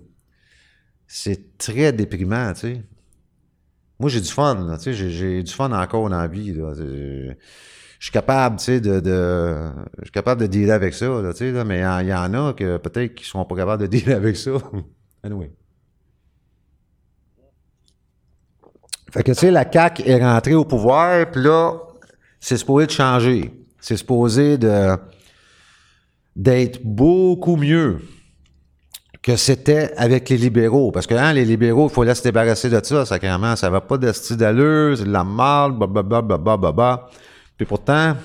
C'est très déprimant, tu sais. Moi, j'ai du fun, tu sais. J'ai, du fun encore dans la vie, là. Je suis capable, tu sais, de, je suis capable de dealer avec ça, tu sais, là, mais il y, en- il y en a que peut-être qui seront pas capables de dealer avec ça. anyway. Fait que, tu sais, la CAQ est rentrée au pouvoir, puis là, c'est supposé de changer. C'est supposé de, d'être beaucoup mieux que c'était avec les libéraux. Parce que, hein, les libéraux, il faut se débarrasser de ça, sacrément. Ça va pas de style d'allure, c'est de la marde, blablabla. Puis pourtant,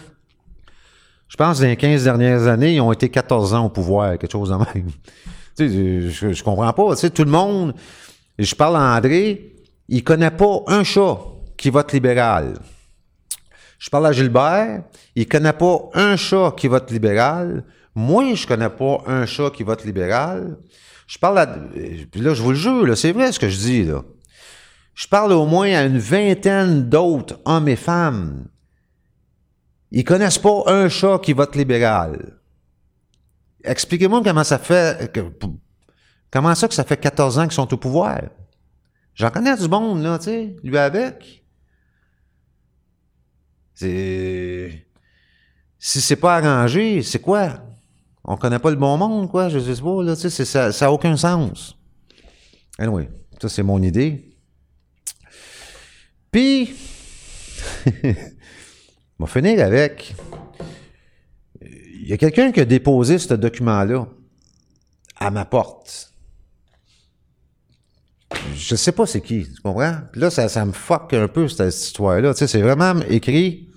je pense que dans les 15 dernières années, ils ont été 14 ans au pouvoir, quelque chose de même. tu sais, je, je comprends pas. Tu sais, tout le monde, je parle à André, il connaît pas un chat qui vote libéral. Je parle à Gilbert, il connaît pas un chat qui vote libéral. Moi, je connais pas un chat qui vote libéral. Je parle à... Puis là, je vous le jure, c'est vrai ce que je dis. Je parle au moins à une vingtaine d'autres hommes et femmes. Ils connaissent pas un chat qui vote libéral. Expliquez-moi comment ça fait... comment ça que ça fait 14 ans qu'ils sont au pouvoir? J'en connais du monde, là, tu sais, lui avec. C'est... Si c'est pas arrangé, c'est quoi? On connaît pas le bon monde, quoi, je sais pas, là, tu sais, ça, ça a aucun sens. Anyway, ça, c'est mon idée. Puis, on va finir avec... Il y a quelqu'un qui a déposé ce document-là à ma porte. Je sais pas c'est qui, tu comprends? Puis là, ça, me fuck un peu, cette, histoire-là. Tu sais, c'est vraiment écrit...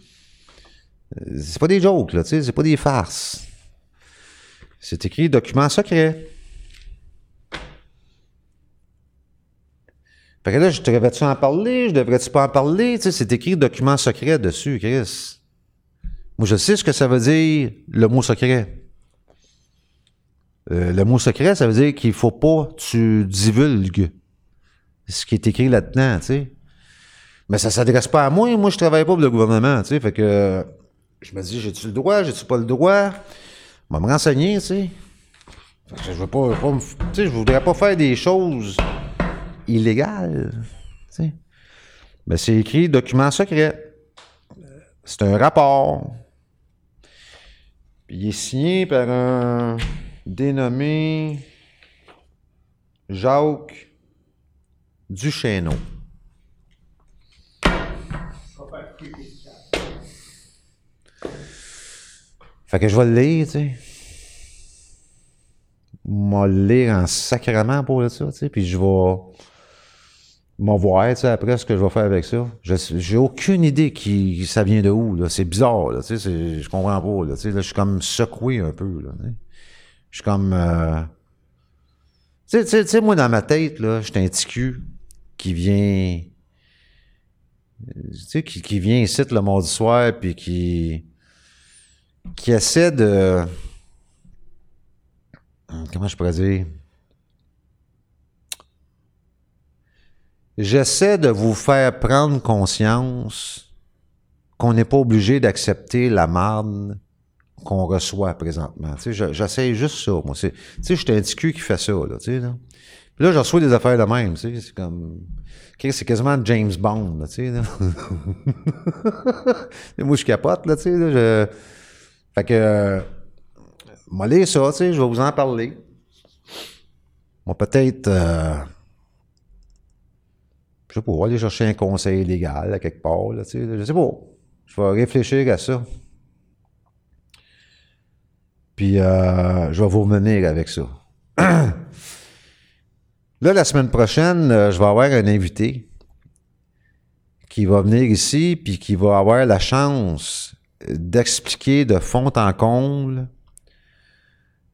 euh, C'est pas des jokes, là, tu c'est pas des farces. C'est écrit document secret. Fait que là, je devrais-tu en parler? Je devrais-tu pas en parler? C'est écrit document secret dessus, Chris. Moi, je sais ce que ça veut dire, le mot secret. Euh, le mot secret, ça veut dire qu'il faut pas tu divulgues ce qui est écrit là-dedans, tu sais. Mais ça s'adresse pas à moi. Moi, je travaille pas pour le gouvernement, tu sais. Fait que je me dis, j'ai-tu le droit? J'ai-tu pas le droit? Vais me renseigner, tu sais. Je veux pas, pas je voudrais pas faire des choses illégales, tu sais. Mais c'est écrit document secret. C'est un rapport. Puis il est signé par un dénommé Jacques Duchesneau. Fait que je vais le lire, tu sais. Moi, le lire en sacrement pour ça, tu sais. Puis je vais m'en voir, tu sais, après ce que je vais faire avec ça. J'ai aucune idée qui ça vient de où, là. C'est bizarre, là, tu sais. Je comprends pas, là. Tu sais, là, je suis comme secoué un peu, là. Je suis comme... euh, Tu sais, tu sais- tu sais, moi, dans ma tête, là, je suis un petit qui vient... Tu sais, qui, qui vient ici le mardi soir, puis qui... qui essaie de... Comment je pourrais dire? J'essaie de vous faire prendre conscience qu'on n'est pas obligé d'accepter la marde qu'on reçoit présentement. Tu sais, je- j'essaie juste ça, moi. Tu sais, je suis un petit cul qui fait ça, là, tu sais, là. Puis là, je reçois des affaires de même, tu sais, c'est comme... C'est quasiment James Bond, là, tu sais, moi, je capote, là, tu sais, je... Fait que... Euh, moi, lire ça, tu sais, je vais vous en parler. Moi, peut-être... euh, je sais pas, aller chercher un conseil légal à quelque part, là, tu sais, je sais pas. Je vais réfléchir à ça. Puis, euh, je vais vous revenir avec ça. Là, la semaine prochaine, euh, je vais avoir un invité qui va venir ici, puis qui va avoir la chance d'expliquer de fond en comble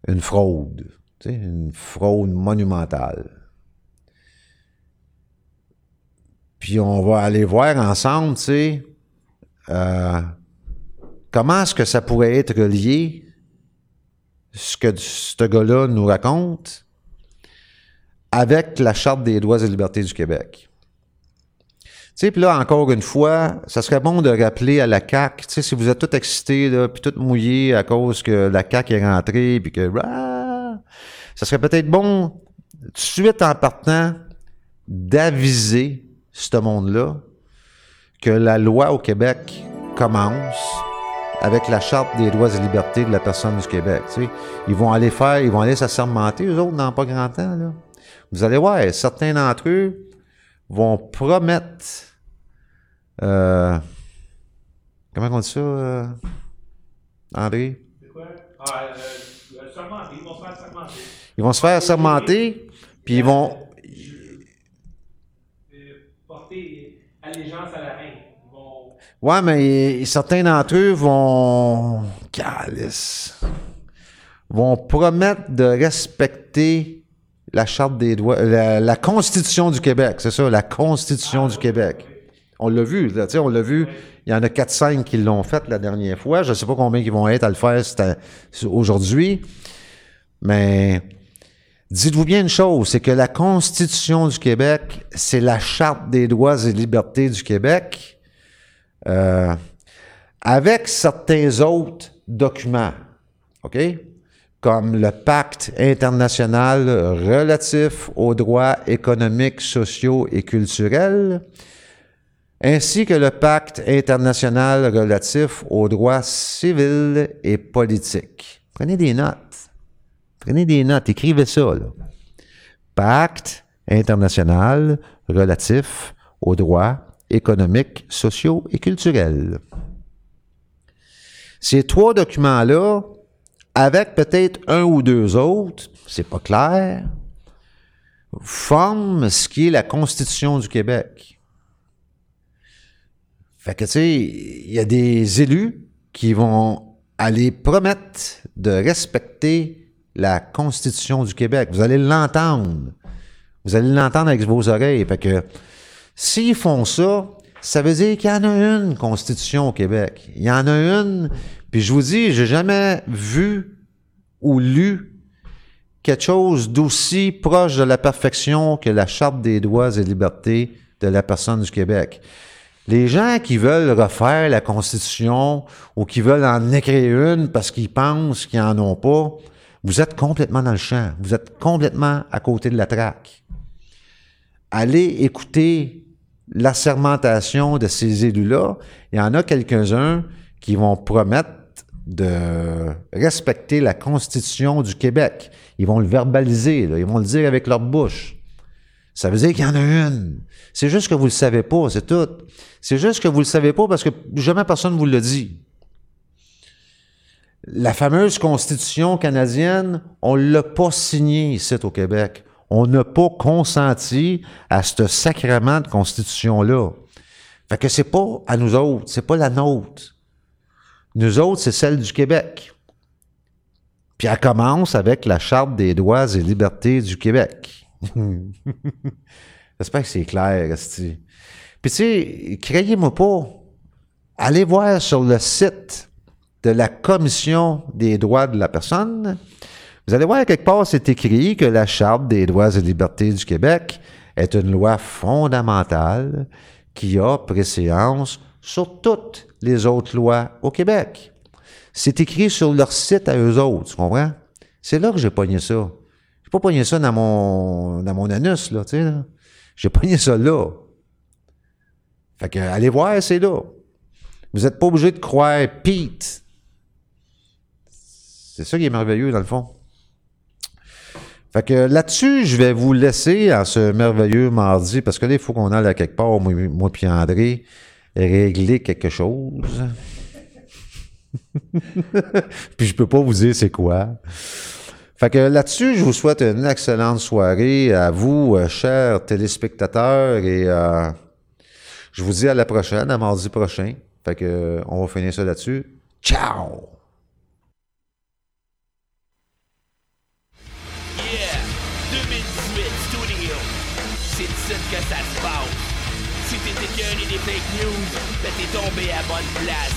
une fraude, une fraude monumentale. Puis on va aller voir ensemble, tu sais, euh, comment est-ce que ça pourrait être lié, ce que ce gars-là nous raconte, avec la Charte des droits et libertés du Québec. Sais, puis là, encore une fois, ça serait bon de rappeler à la CAQ, tu sais, si vous êtes tout excités, là, puis tout mouillés à cause que la CAQ est rentrée, puis que... Ah, ça serait peut-être bon, tout de suite en partant, d'aviser ce monde-là que la loi au Québec commence avec la Charte des droits et libertés de la personne du Québec. Tu sais. Ils vont aller faire, ils vont aller s'assermenter, eux autres, dans pas grand temps. Là. Vous allez voir, certains d'entre eux vont promettre euh, comment on dit ça, euh, André? C'est quoi? Ah, euh, euh, sermenter. Ils vont se faire sermenter. Ils vont se faire sermenter, puis ils vont. Euh, porter allégeance à la reine. Vont. Ouais, mais certains d'entre eux vont. Calice. Vont promettre de respecter la Charte des droits. La, la Constitution du Québec, c'est ça, la Constitution du Québec. On l'a vu, on l'a vu. Il y en a 4-5 qui l'ont fait la dernière fois. Je ne sais pas combien ils vont être à le faire aujourd'hui. Mais dites-vous bien une chose, c'est que la Constitution du Québec, c'est la Charte des droits et libertés du Québec, euh, avec certains autres documents, OK? Comme le pacte international relatif aux droits économiques, sociaux et culturels, ainsi que le pacte international relatif aux droits civils et politiques. Prenez des notes. Prenez des notes, écrivez ça. Là. Pacte international relatif aux droits économiques, sociaux et culturels. Ces trois documents-là, avec peut-être un ou deux autres, c'est pas clair, forment ce qui est la Constitution du Québec. Fait que, tu sais, il y a des élus qui vont aller promettre de respecter la Constitution du Québec. Vous allez l'entendre. Vous allez l'entendre avec vos oreilles. Fait que, s'ils font ça, ça veut dire qu'il y en a une Constitution au Québec. Il y en a une, puis je vous dis, j'ai jamais vu ou lu quelque chose d'aussi proche de la perfection que la Charte des droits et libertés de la personne du Québec. Les gens qui veulent refaire la Constitution ou qui veulent en écrire une parce qu'ils pensent qu'ils n'en ont pas, vous êtes complètement dans le champ. Vous êtes complètement à côté de la traque. Allez écouter l'assermentation de ces élus-là. Il y en a quelques-uns qui vont promettre de respecter la Constitution du Québec. Ils vont le verbaliser, ils vont le dire avec leur bouche. Ça veut dire qu'il y en a une. C'est juste que vous le savez pas, c'est tout. C'est juste que vous le savez pas parce que jamais personne vous le dit. La fameuse Constitution canadienne, on l'a pas signée ici au Québec. On n'a pas consenti à ce sacrement de Constitution-là. Fait que c'est pas à nous autres, c'est pas la nôtre. Nous autres, c'est celle du Québec. Puis elle commence avec la Charte des droits et libertés du Québec. J'espère que c'est clair, Esti. Puis tu sais, croyez-moi pas, allez voir sur le site de la Commission des droits de la personne. Vous allez voir quelque part, c'est écrit que la Charte des droits et libertés du Québec est une loi fondamentale qui a préséance sur toutes les autres lois au Québec. C'est écrit sur leur site à eux autres, tu comprends? C'est là que j'ai pogné ça. J'ai pas pogné ça dans mon, dans mon anus, là, tu sais, là. J'ai pogné ça là. Fait que, allez voir, c'est là. Vous n'êtes pas obligé de croire Pete. C'est ça qui est merveilleux, dans le fond. Fait que là-dessus, je vais vous laisser en ce merveilleux mardi, parce que là, il faut qu'on aille à quelque part, moi, moi puis André, régler quelque chose. puis je peux pas vous dire c'est quoi. Fait que là-dessus, je vous souhaite une excellente soirée à vous, euh, chers téléspectateurs, et euh, Je vous dis à la prochaine, à mardi prochain. Fait que, euh, on va finir ça là-dessus. Ciao! Yeah, 2018 Studio. C'est ici que ça. Si des fake news, ben tombé à bonne place,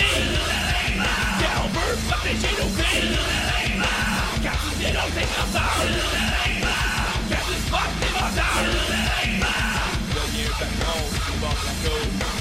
Quand tu dénonces tes cancers. Quand tu spots tes menteurs. Deviens patron, tu portes la cause.